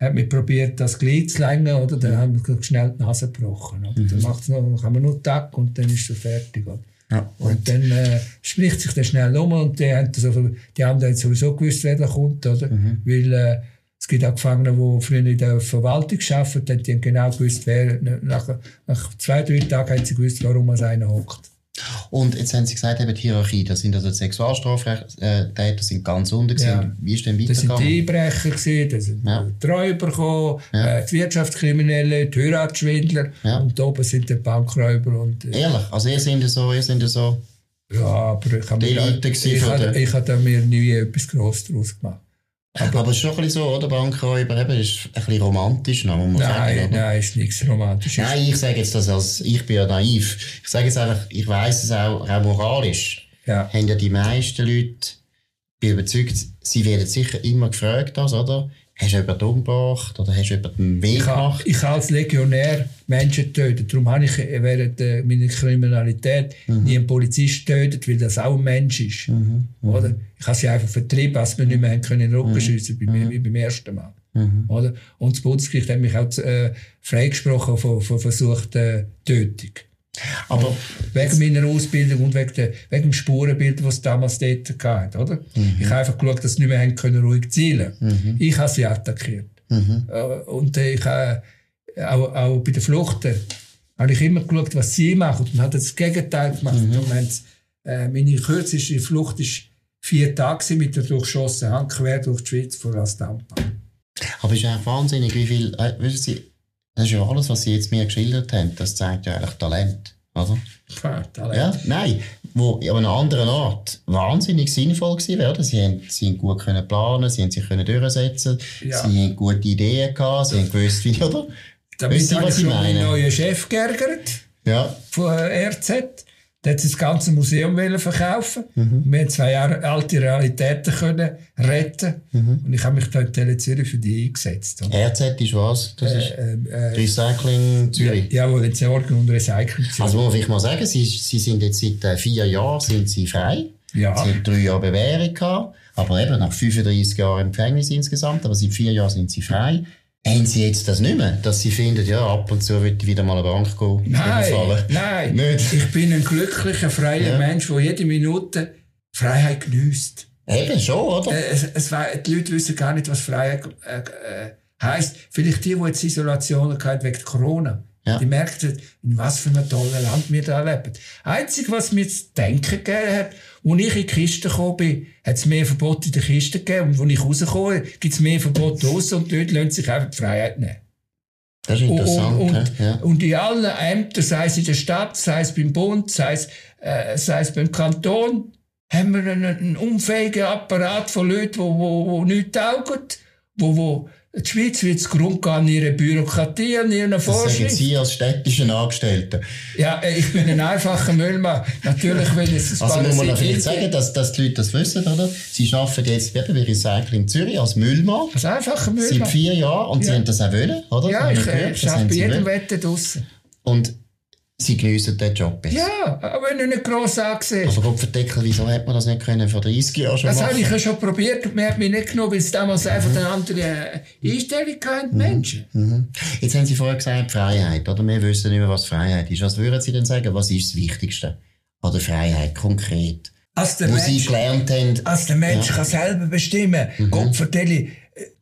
hat mich probiert, das Glied zu längen, oder? Dann haben wir schnell die Nase gebrochen. Oder? Mhm. Dann macht's noch, kann man nur Tag und dann ist es fertig. Oder? Ja, und dann äh, spricht sich das schnell um und die haben, so, die haben dann sowieso gewusst, wer da kommt, oder? Mhm. Weil äh, es gibt auch Gefangene, die früher in der Verwaltung arbeiten, die haben genau gewusst, wer, nach, nach zwei, drei Tagen haben sie gewusst, warum man einer hockt. Und jetzt haben Sie gesagt, eben die Hierarchie, das sind also die Sexualstraftäter, sind ganz unten ja. Wie ist denn weitergegangen? Das sind die Einbrecher gewesen, das sind ja. die Räuber gekommen, ja. äh, die Wirtschaftskriminelle, die Heiratsschwindler ja. und oben sind die Bankräuber und... Äh, Ehrlich? Also ihr sind so, ihr sind so... Ja, aber ich habe mir, ich, ich, ich, ich mir nie etwas Grosses daraus gemacht. Aber, es ist schon ein bisschen so, oder? Bankräuber eben, ist ein bisschen romantisch, muss man nein, sagen. Oder? Nein, ist nichts romantisch. Nein, ich sage jetzt das als, ich bin ja naiv. Ich sage jetzt einfach, ich weiss es auch, auch moralisch. Ja. Haben ja die meisten Leute, bin überzeugt, sie werden sicher immer gefragt, das, oder? Hast du jemanden umgebracht oder hast du jemanden Weg gemacht? Ich habe als Legionär Menschen getötet. Darum habe ich während äh, meiner Kriminalität mhm. nie einen Polizist getötet, weil das auch ein Mensch ist. Mhm. mhm. Oder? Ich habe sie einfach vertrieben, als wir nicht mehr können in den Rücken mhm. schiessen bei mir, mhm. wie beim ersten Mal. Mhm. Oder? Und das Bundesgericht hat mich auch äh, freigesprochen von, von versuchter Tötung. Aber wegen meiner Ausbildung und wegen, der, wegen dem Spurenbild, das es damals dort gab, oder? Mhm. Ich habe einfach geschaut, dass sie nicht mehr haben können, ruhig zielen mhm. Ich habe sie attackiert. Mhm. Äh, und ich habe auch, auch bei den Fluchten habe ich immer geschaut, was sie machen und habe das Gegenteil gemacht. Mhm. äh, meine kürzeste Flucht war vier Tage mit der durchschossenen Hand quer durch die Schweiz vor Astampa. Aber es ist eigentlich wahnsinnig, wie viel, äh, wissen Sie, das ist ja alles, was Sie jetzt mir geschildert haben, das zeigt ja eigentlich Talent. Oder? Ja, Talent. Ja, nein, wo aber einer anderen Art wahnsinnig sinnvoll gewesen wäre. Sie haben, sie haben gut können planen, sie haben sich können durchsetzen, ja. sie haben gute Ideen gehabt, sie haben gewusst, wie, oder? Damit habe ich schon meinen neuen Chef geärgert. Ja. Von RZ. Der hat das ganze Museum verkaufen. Mhm. Wir haben zwei Jahre alte Realitäten können retten. Mhm. Und ich habe mich da in Tele Zürich für die eingesetzt. RZ ist was? Das ist äh, äh, Recycling Zürich? Ja, wo Entsorgung und Recycling Zürich. Also muss ich mal sagen, Sie, Sie sind jetzt seit äh, vier Jahren sind Sie frei. Ja. Sie haben drei Jahre Bewährung gehabt. Aber eben nach 35 Jahren im Gefängnis insgesamt. Aber seit vier Jahren sind Sie frei. Haben Sie jetzt das nicht mehr, dass Sie finden, ja, ab und zu würde ich wieder mal eine Bank gehen? Nein, nein. Nicht. Ich bin ein glücklicher, freier ja. Mensch, der jede Minute Freiheit genießt. Eben schon, oder? Äh, es, es, die Leute wissen gar nicht, was Freiheit äh, äh, heisst. Vielleicht die, die jetzt Isolationen hatten wegen Corona. Ja. Die merken, in was für einem tollen Land wir da leben. Einzig, was mir zu denken gegeben hat, als ich in die Kiste gekommen bin, hat es mehr Verbote in der Kiste gegeben. Und als ich rauskomme, gibt es mehr Verbote draussen und dort lassen sich einfach die Freiheit nehmen. Das ist interessant. Und, und, ja. und in allen Ämtern, sei es in der Stadt, sei es beim Bund, sei es, äh, sei es beim Kanton, haben wir einen, einen unfähigen Apparat von Leuten, die wo, wo, wo nichts taugen, wo, wo die Schweiz wird zugrunde gehen an ihrer Bürokratie, an ihren Vorschriften. Das Sie als städtischen Angestellter. Ja, äh, ich bin ein einfacher Müllmann. Natürlich, wenn es Also muss man vielleicht sagen, dass, dass die Leute das wissen, oder? Sie arbeiten jetzt wieder bei Recycling Zürich als Müllmann. Als einfacher Müllmann. Seit vier Jahren und ja. Sie haben das auch wollen, oder? Ja, ich, äh, ich arbeite bei jedem Wetter draussen. Und Sie geniessen den Job jetzt. Ja, aber wenn nicht gross angesehen. Aber Gott verdeckel, wieso hat man das nicht können vor 30 Jahren schon Das habe ich ja schon probiert und man hat mich nicht genommen, weil es damals mhm. einfach eine andere Einstellung hatten, mhm. Menschen. Mhm. Jetzt haben Sie vorher gesagt, Freiheit, oder? Wir wissen nicht mehr, was Freiheit ist. Was würden Sie denn sagen, was ist das Wichtigste an der Freiheit, konkret? Als der Wo Mensch, Sie gelernt haben. Als der Mensch ja. kann selber bestimmen. Mhm. Gott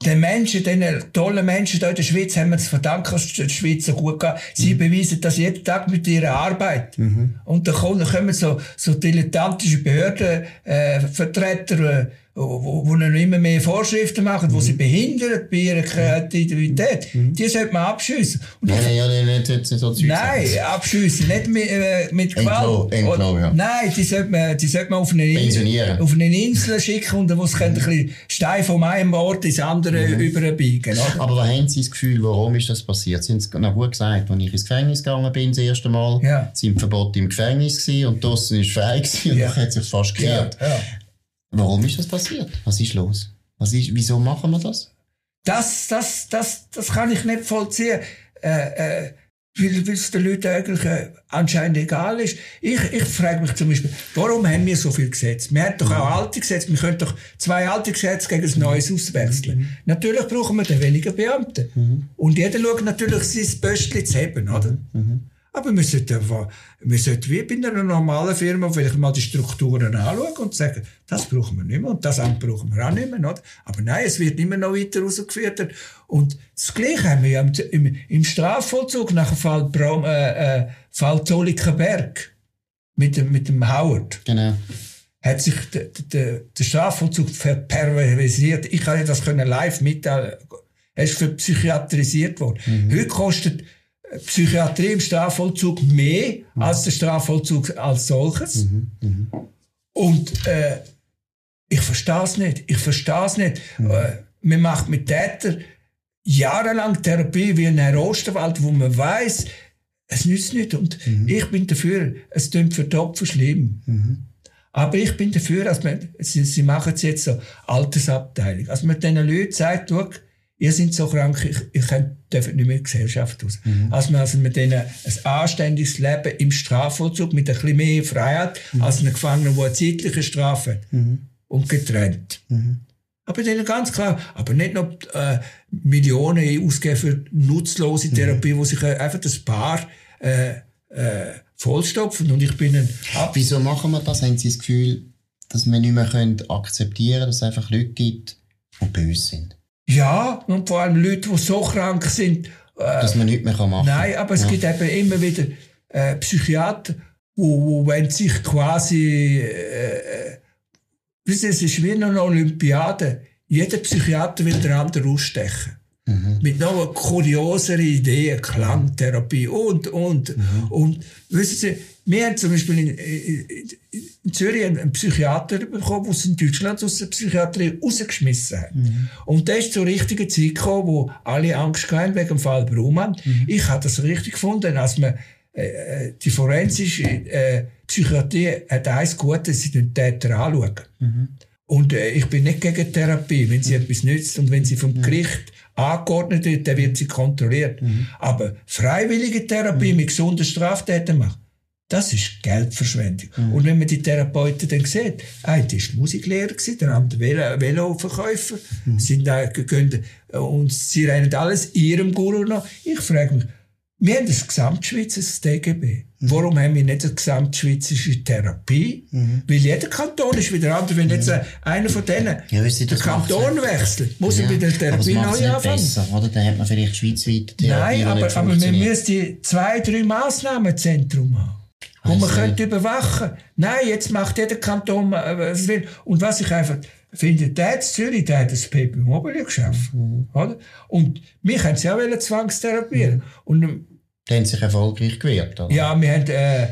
den Menschen, den tollen Menschen hier in der Schweiz, haben wir es verdanken, dass es der Schweiz so gut geht. Sie mhm. beweisen das jeden Tag mit ihrer Arbeit. Mhm. Und dann kommen so, so dilettantische Behördenvertreter, äh, wo, wo noch immer mehr Vorschriften machen, wo mhm. sie behindern bei ihrer Kreativität, mhm. die sollte man abschiessen. nein, nein, ja, nicht, nicht, nicht so Zeug Nein, abschiessen, nicht mit, äh, mit Gewalt. Entlo, ja. Nein, die sollte man, die sollte man auf eine, auf eine Insel schicken und wo sie mhm. ein bisschen Stein von einem Ort ins andere mhm. überbiegen. Oder? Aber da haben Sie das Gefühl, warum ist das passiert? Sie haben es noch gut gesagt, als ich ins Gefängnis gegangen bin, das erste Mal, ja. sind Verbote im Gefängnis gewesen, und draussen war frei gewesen, und ja. dann hat sich fast gekehrt. Ja. Ja. Warum ist das passiert? Was ist los? Was ist, wieso machen wir das? Das, das, das, das kann ich nicht vollziehen. Äh, äh, weil es den Leuten eigentlich äh, anscheinend egal ist. Ich, ich frage mich zum Beispiel, warum haben wir so viele Gesetze? Wir haben doch auch alte Gesetze. Wir können doch zwei alte Gesetze gegen ein neues auswechseln. Mhm. Natürlich brauchen wir dann weniger Beamte. Mhm. Und jeder schaut natürlich sein Böstchen zu haben, oder? Mhm. Aber wir sollten, wir sollten wie bei einer normalen Firma vielleicht mal die Strukturen anschauen und sagen, das brauchen wir nicht mehr und das Amt brauchen wir auch nicht mehr. Oder? Aber nein, es wird immer noch weiter rausgeführt. Und das Gleiche haben wir ja im, im Strafvollzug nach dem Fall, Braum, äh, äh, Fall Zollikenberg mit dem, mit dem Howard. Genau. Hat sich der, der, der Strafvollzug perversiert. Ich kann das können live mitteilen. Er ist für psychiatrisiert worden. Mhm. Heute kostet Psychiatrie im Strafvollzug mehr mhm. als der Strafvollzug als solches. Mhm. Mhm. Und äh, ich verstehe es nicht. Ich verstehe es nicht. Mhm. Äh, man macht mit Tätern jahrelang Therapie wie in Herr Osterwald, wo man weiß, es nützt nicht. Und mhm. ich bin dafür, es klingt für die Opfer schlimm. Aber ich bin dafür, dass man, sie, sie machen es jetzt so, Altersabteilung, dass man diesen Leuten sagt, schau, ihr seid so krank, ich, ich dürft nicht mehr in die Gesellschaft raus. Mhm. Also, man, also mit denen ein anständiges Leben im Strafvollzug mit ein bisschen mehr Freiheit mhm. als ein Gefangener, der eine zeitliche Strafe hat. Mhm. Und getrennt. Mhm. Aber denen ganz klar, aber nicht noch äh, Millionen ausgeben für nutzlose Therapie, mhm. wo sich äh, einfach das Paar äh, äh, vollstopfen. Und ich bin ein... Wieso machen wir das? Haben Sie das Gefühl, dass wir nicht mehr akzeptieren können, dass es einfach Leute gibt, die böse sind? Ja, und vor allem Leute, die so krank sind. Äh, Dass man nichts mehr machen kann. Nein, aber es ja. gibt eben immer wieder äh, Psychiater, wo, wo wenn sich quasi, äh, äh es ist wie eine Olympiade. Jeder Psychiater will den anderen ausstechen. Mhm. Mit noch kurioseren Ideen, Klangtherapie und, und. Mhm. Und, wissen Sie, wir haben zum Beispiel in, in, in Zürich einen Psychiater bekommen, der in Deutschland aus der Psychiatrie rausgeschmissen hat. Mhm. Und der ist zur richtigen Zeit gekommen, wo alle Angst hatten wegen dem Fall Brumann. Mhm. Ich habe das richtig gefunden, als man äh, äh, die forensische äh, Psychiatrie hat eins gut, dass sie den Täter anschauen. Mhm. Und äh, ich bin nicht gegen Therapie, wenn sie etwas nützt und wenn sie vom Gericht angeordnet wird, dann wird sie kontrolliert. Mhm. Aber freiwillige Therapie mhm. mit gesunden Straftätern machen, das ist Geldverschwendung. Mhm. Und wenn man die Therapeuten dann sieht, einer war Musiklehrer, der andere Velo Veloverkäufer, mhm. sind da gegönnt, und sie rennen alles ihrem Guru noch. Ich frage mich, wir haben das Gesamtschweizer DGB. Mhm. Warum haben wir nicht eine gesamtschweizerische Therapie? Mhm. Weil jeder Kanton ist wieder anders. Wenn jetzt mhm. einer von denen ja, den Kanton wechselt, muss ja, er bei der Therapie neu anfangen. Besser, oder? Dann hat man vielleicht schweizweit Therapie, Nein, aber, aber wir müssen zwei, drei Massnahmenzentren haben. Wo man könnte überwachen. Nein, jetzt macht jeder Kanton, äh, was will. Und was ich einfach finde, der hat Zürich, der hat das Paper Mobile geschaffen. Mhm. Oder? Und mich haben sie auch zwangstherapieren. Mhm. Und, die haben sich erfolgreich gewehrt, oder? Ja, wir haben, äh,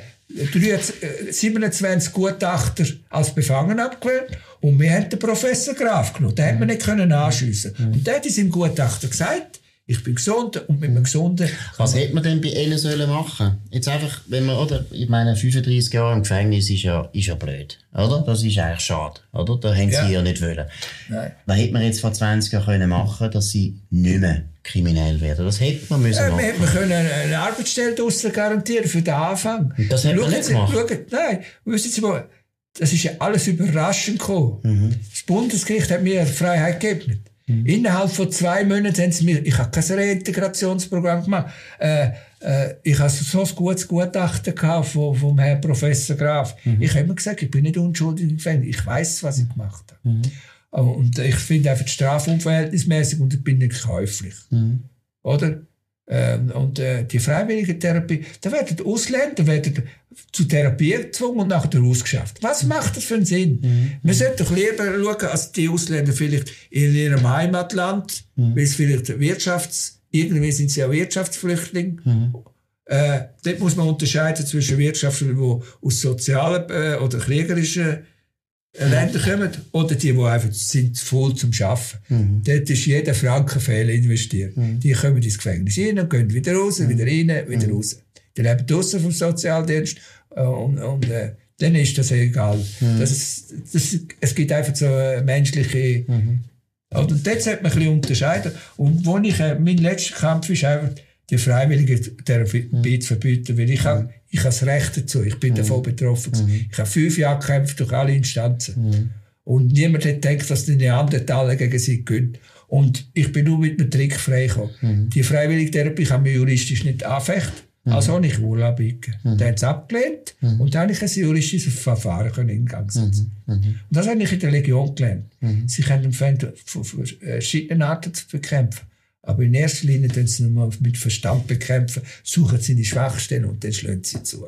27 Gutachter als Befangen abgewählt und wir haben den Professor Graf genommen. Den mhm. hat man nicht können anschiessen. Mhm. Und der hat in seinem Gutachter gesagt, ich bin gesund und mit einem gesunden... Was hätte man denn bei ihnen sollen machen Jetzt einfach, wenn man, oder, ich meine, 35 Jahre im Gefängnis ist ja, ist ja blöd, oder? Das ist eigentlich schade, oder? Da haben ja. sie ja nicht wollen. Nein. Was hätte man jetzt vor 20 Jahren können machen dass sie nicht mehr kriminell werden? Das hätte man müssen ja, machen. Man hätte können eine Arbeitsstelle draussen garantieren für den Anfang. Und das hätte man nicht gemacht. Schauen, nein, wissen Sie mal, das ist ja alles überraschend gekommen. Mhm. Das Bundesgericht hat mir Freiheit gegeben. Mhm. Innerhalb von zwei Monaten haben sie mir, ich habe kein Reintegrationsprogramm gemacht, äh, äh, ich habe so ein gutes Gutachten gehabt vom, vom Herrn Professor Graf. Mhm. Ich habe immer gesagt, ich bin nicht unschuldig im Gefängnis, ich weiß, was ich gemacht habe. Mhm. Und ich finde einfach die Strafe unverhältnismäßig und ich bin nicht käuflich. Mhm. Oder? Ähm, und äh, die freiwillige Therapie, da werden Ausländer werden zu Therapie gezwungen und nachher ausgeschafft. Was mhm. macht das für einen Sinn? Mhm. Man sollte doch lieber schauen, als die Ausländer vielleicht in ihrem Heimatland, mhm. weil es vielleicht Wirtschafts-, irgendwie sind sie ja Wirtschaftsflüchtlinge. Mhm. Äh, dort muss man unterscheiden zwischen Wirtschaften, die aus sozialen äh, oder kriegerischen Länder kommen oder die, die einfach sind voll zum Arbeiten. Mhm. Dort ist jeder Franken Fehler investiert. Mhm. Die kommen ins Gefängnis rein und gehen wieder raus, mhm. wieder rein, wieder mhm. raus. Die leben draussen vom Sozialdienst äh, und, und äh, dann ist das egal. Mhm. Das ist, das, es gibt einfach so eine menschliche... Mhm. Und dort sollte man ein bisschen unterscheiden. Und wo ich, äh, mein letzter Kampf ist einfach, die freiwillige Therapie mhm. zu verbieten, weil ich mhm. habe ich habe das Recht dazu. Ich bin mhm. davon betroffen. Mhm. Ich habe fünf Jahre gekämpft durch alle Instanzen. Und niemand hat gedacht, dass die Neandertaler gegen sie können. Und ich bin nur mit einem Trick freigekommen. Mhm. Die freiwillige Therapie kann man juristisch nicht anfechten. Also habe ich Urlaub gegeben. Mhm. Dann haben sie abgelehnt mhm. und dann habe ich ein juristisches Verfahren können in Gang setzen. Mhm. Und das habe ich in der Legion gelernt. Mhm. Sie können verschiedene Arten zu bekämpfen. Aber in erster Linie tun sie nur mit Verstand bekämpfen, suchen sie die Schwachstellen und dann schlagen sie zu.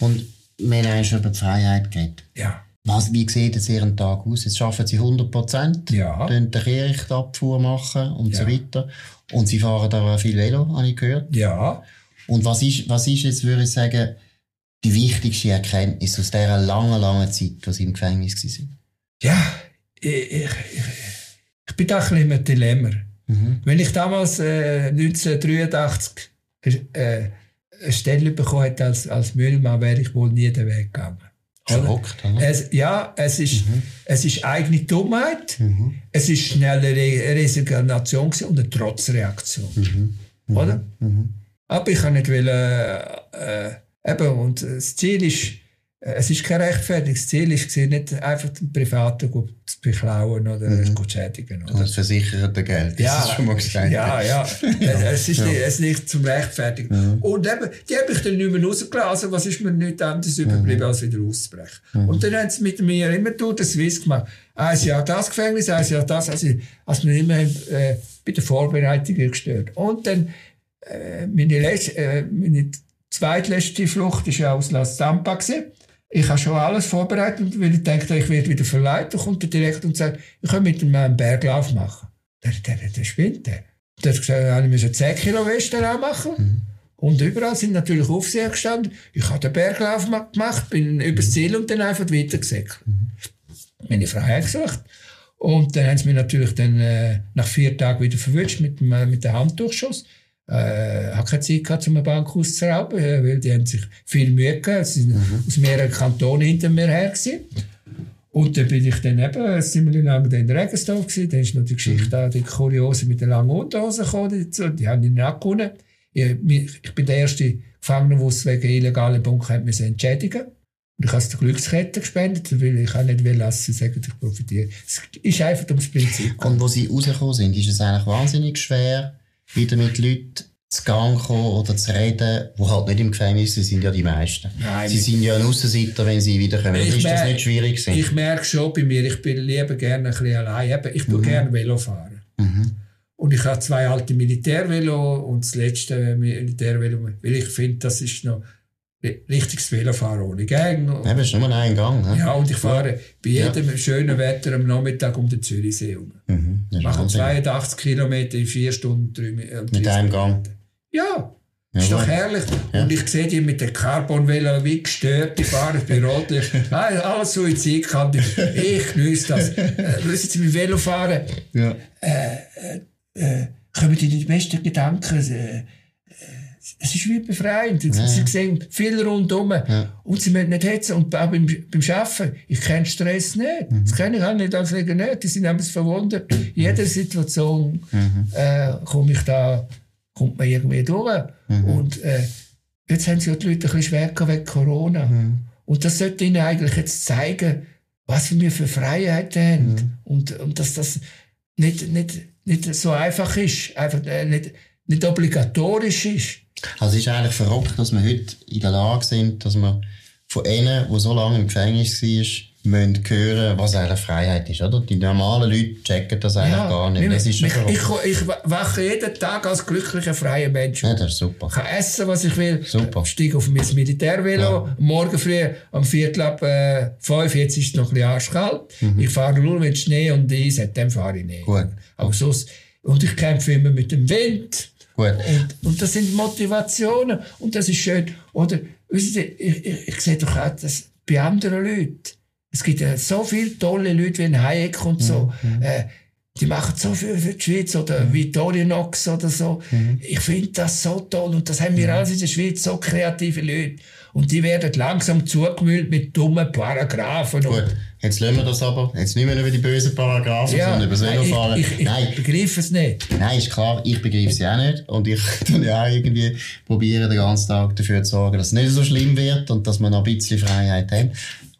Und wir haben schon über die Freiheit geredet. Ja. Was, wie sieht jetzt Ihren Tag aus? Jetzt arbeiten Sie 100 Prozent, ja. den Kehrichtabfuhr machen und ja. so weiter. Und Sie fahren da auch viel Velo, habe ich gehört. Ja. Und was ist, was ist jetzt, würde ich sagen, die wichtigste Erkenntnis aus dieser langen, langen Zeit, wo Sie im Gefängnis waren? Ja, ich, ich, ich, ich bin da ein bisschen im Dilemma. Mhm. Wenn ich damals äh, 1983 äh, eine Stelle bekommen hätte als, als Müllmann, wäre ich wohl nie den Weg gegangen. Verrückt, oder? Es, ja, es ist, mhm. es ist eigene Dummheit, mhm. es ist schnelle Re Resignation und eine Trotzreaktion. Mhm. mhm. Oder? Mhm. Aber ich kann nicht wollen, äh, eben, und das Ziel ist, äh, es ist kein rechtfertiges Ziel, ist nicht einfach den Privaten zu beklauen oder mhm. zu schädigen. Oder? Das versicherte Geld, das ja, ist schon mal gesagt. Ja, ja, es ist, ja. Nicht, es ist nicht zum Rechtfertigen. Mhm. Und eben, die habe ich dann nicht mehr rausgelassen, was ist mir nicht anderes mhm. überblieben, als wieder auszubrechen. Mhm. Und dann haben sie mit mir immer durch das Swiss gemacht. Ein Jahr das Gefängnis, ein Jahr das, also, also wir immer äh, bei der Vorbereitung gestört. Und dann, äh, meine, letzte, äh, meine zweitletzte Flucht war ja aus Las Zampa gewesen. Ich habe schon alles vorbereitet, weil ich dachte, ich werde wieder verleiht. Da kommt der Direktor und sagt, ich kann mit ihm einen Berglauf machen. Der, der, der spinnt der. Der hat gesagt, ich muss 10 Kilo Western auch machen. Mhm. Und überall sind natürlich Aufseher gestanden. Ich habe den Berglauf gemacht, bin übers Ziel und dann einfach weitergesäckelt. Mhm. Meine Frau hat gesucht. Und dann haben sie mich natürlich dann, äh, nach vier Tagen wieder verwünscht mit, mit dem Handdurchschuss äh, habe keine Zeit gehabt, um eine Bank auszurauben, äh, weil die haben sich viel Mühe gehabt. Sie sind mhm. aus mehreren Kantonen hinter mir her gewesen. Und dann bin ich dann eben, wir lange in Regensdorf gewesen, dann ist noch die Geschichte mhm. die Kuriose mit den langen Unterhosen gekommen, die, haben ihn nicht gewonnen. Ich, ich bin der erste Gefangene, der es wegen illegalen Bunker entschädigen und ich habe es der Glückskette gespendet, weil ich auch nicht will, dass sie sagen, ich profitiere. Es ist einfach ums Prinzip. Und wo sie rausgekommen sind, ist es eigentlich wahnsinnig schwer, wieder mit Leuten zu Gang kommen oder zu reden, die halt nicht im Gefängnis sind, sind ja die meisten. Nein, sie sind ja ein Aussenseiter, wenn sie wiederkommen. Ist das nicht schwierig gewesen? Ich merke schon bei mir, ich bin lieber gerne ein bisschen allein. Ich tue mhm. gerne Velo fahren. Mhm. Und ich habe zwei alte Militärvelo und das letzte Militärvelo, weil ich finde, das ist noch richtiges Velofahren ohne Gang. Ja, das ist nur ein Gang. Ne? Ja, und ich fahre bei jedem ja. schönen Wetter am Nachmittag um den Zürichsee herum. Mhm, ich mache 82 Kilometer in vier Stunden. Drei, äh, mit einem Gang? Ja. Ja, ist doch herrlich. Ja. Und ich sehe die mit dem Carbon-Velo wie gestört, die fahren bei Rotlicht. alles Suizidkanten. Ich genieße das. Äh, wissen Sie, mit Velo fahren, ja. äh, äh, äh kommen die die besten Gedanken. Es ist wie befreiend. Ja. Sie sehen viel rundherum. Ja. Und sie müssen nicht hetzen. Und auch beim, beim Arbeiten, ich kenne Stress nicht. Mhm. Das kenne ich auch nicht als nicht. Die sind einfach verwundert. In jeder Situation mhm. äh, komme ich da, kommt man irgendwie durch. Mhm. Und äh, jetzt haben sie ja die Leute ein bisschen schwer wegen Corona. Mhm. Und das sollte ihnen eigentlich jetzt zeigen, was wir für Freiheiten haben. Mhm. Und, und dass das nicht, nicht, nicht so einfach ist. Einfach äh, nicht, nicht obligatorisch ist. Also es ist eigentlich verrückt, dass wir heute in der Lage sind, dass wir von ihnen, die so lange im Gefängnis waren, müssen hören, was eigentlich Freiheit ist, oder? Die normalen Leute checken das eigentlich ja, gar nicht. Das ist schon ich, ich, ich, wache jeden Tag als glücklicher, freier Mensch. Ja, das ist super. Ich kann essen, was ich will. Super. Steige auf mein Militärvelo. Ja. Morgen früh am Viertel ab äh, fünf, jetzt ist es noch ein bisschen arschkalt. Mhm. Ich fahre nur, wenn Schnee und Eis hat, dann fahre ich nicht. Gut. Aber sonst, und ich kämpfe immer mit dem Wind. Gut. Und, und das sind Motivationen und das ist schön. Oder, wissen Sie, ich, ich, ich sehe doch auch das bei anderen Leuten. Es gibt ja so viele tolle Leute wie ein Hayek und so. Mhm. Äh, die machen so viel für die Schweiz oder mhm. Victorinox oder so. Mhm. Ich finde das so toll und das haben wir mhm. alles in der Schweiz, so kreative Leute. Und die werden langsam zugemüllt mit dummen Paragraphen. Gut. Jetzt lassen wir das aber. Jetzt nicht mehr über die bösen Paragraphen, Ja, sondern über das nein, Velofahren. ich, ich, ich Nein, begreife es nicht. Nein, ist klar, ich begreife sie auch nicht. Und ich tue ja auch irgendwie probieren, den ganzen Tag dafür zu sorgen, dass es nicht so schlimm wird und dass wir noch ein bisschen Freiheit haben.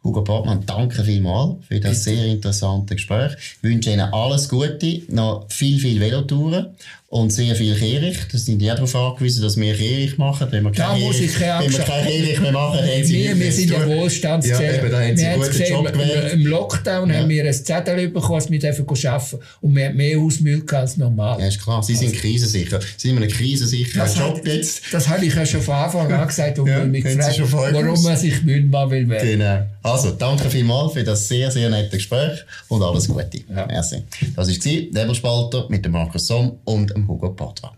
Hugo Portmann, danke vielmals für das sehr interessante Gespräch. Ich wünsche Ihnen alles Gute, noch viel, viel Velotouren und sehr viel Kehricht. Das sind ja darauf angewiesen, dass wir Kehricht machen. Wenn wir Da kein muss ich Kehricht- keine wenn wir Angst kein Kehricht mehr machen, haben Sie Wir, wir sind ja. Wohlstandsgesellschaft. Ja, eben, da haben Sie einen guten gesehen, Job gewählt. im Lockdown haben wir ein Zettel bekommen, dass wir dürfen arbeiten und wir haben mehr Hausmüll gehabt als normal. Ja, ist klar. Sie sind krisensicher. Sie sind in einem krisensicheren Das, Job hat, jetzt. das habe ich ja schon von Anfang an gesagt und Ja, mich gefragt, warum man sich Müllmann will werden. Genau. Also, danke vielmals für das sehr, sehr nette Gespräch und alles Gute. Ja. Merci. Das war Nebelspalter mit dem Markus Somm und im Hugo Porter.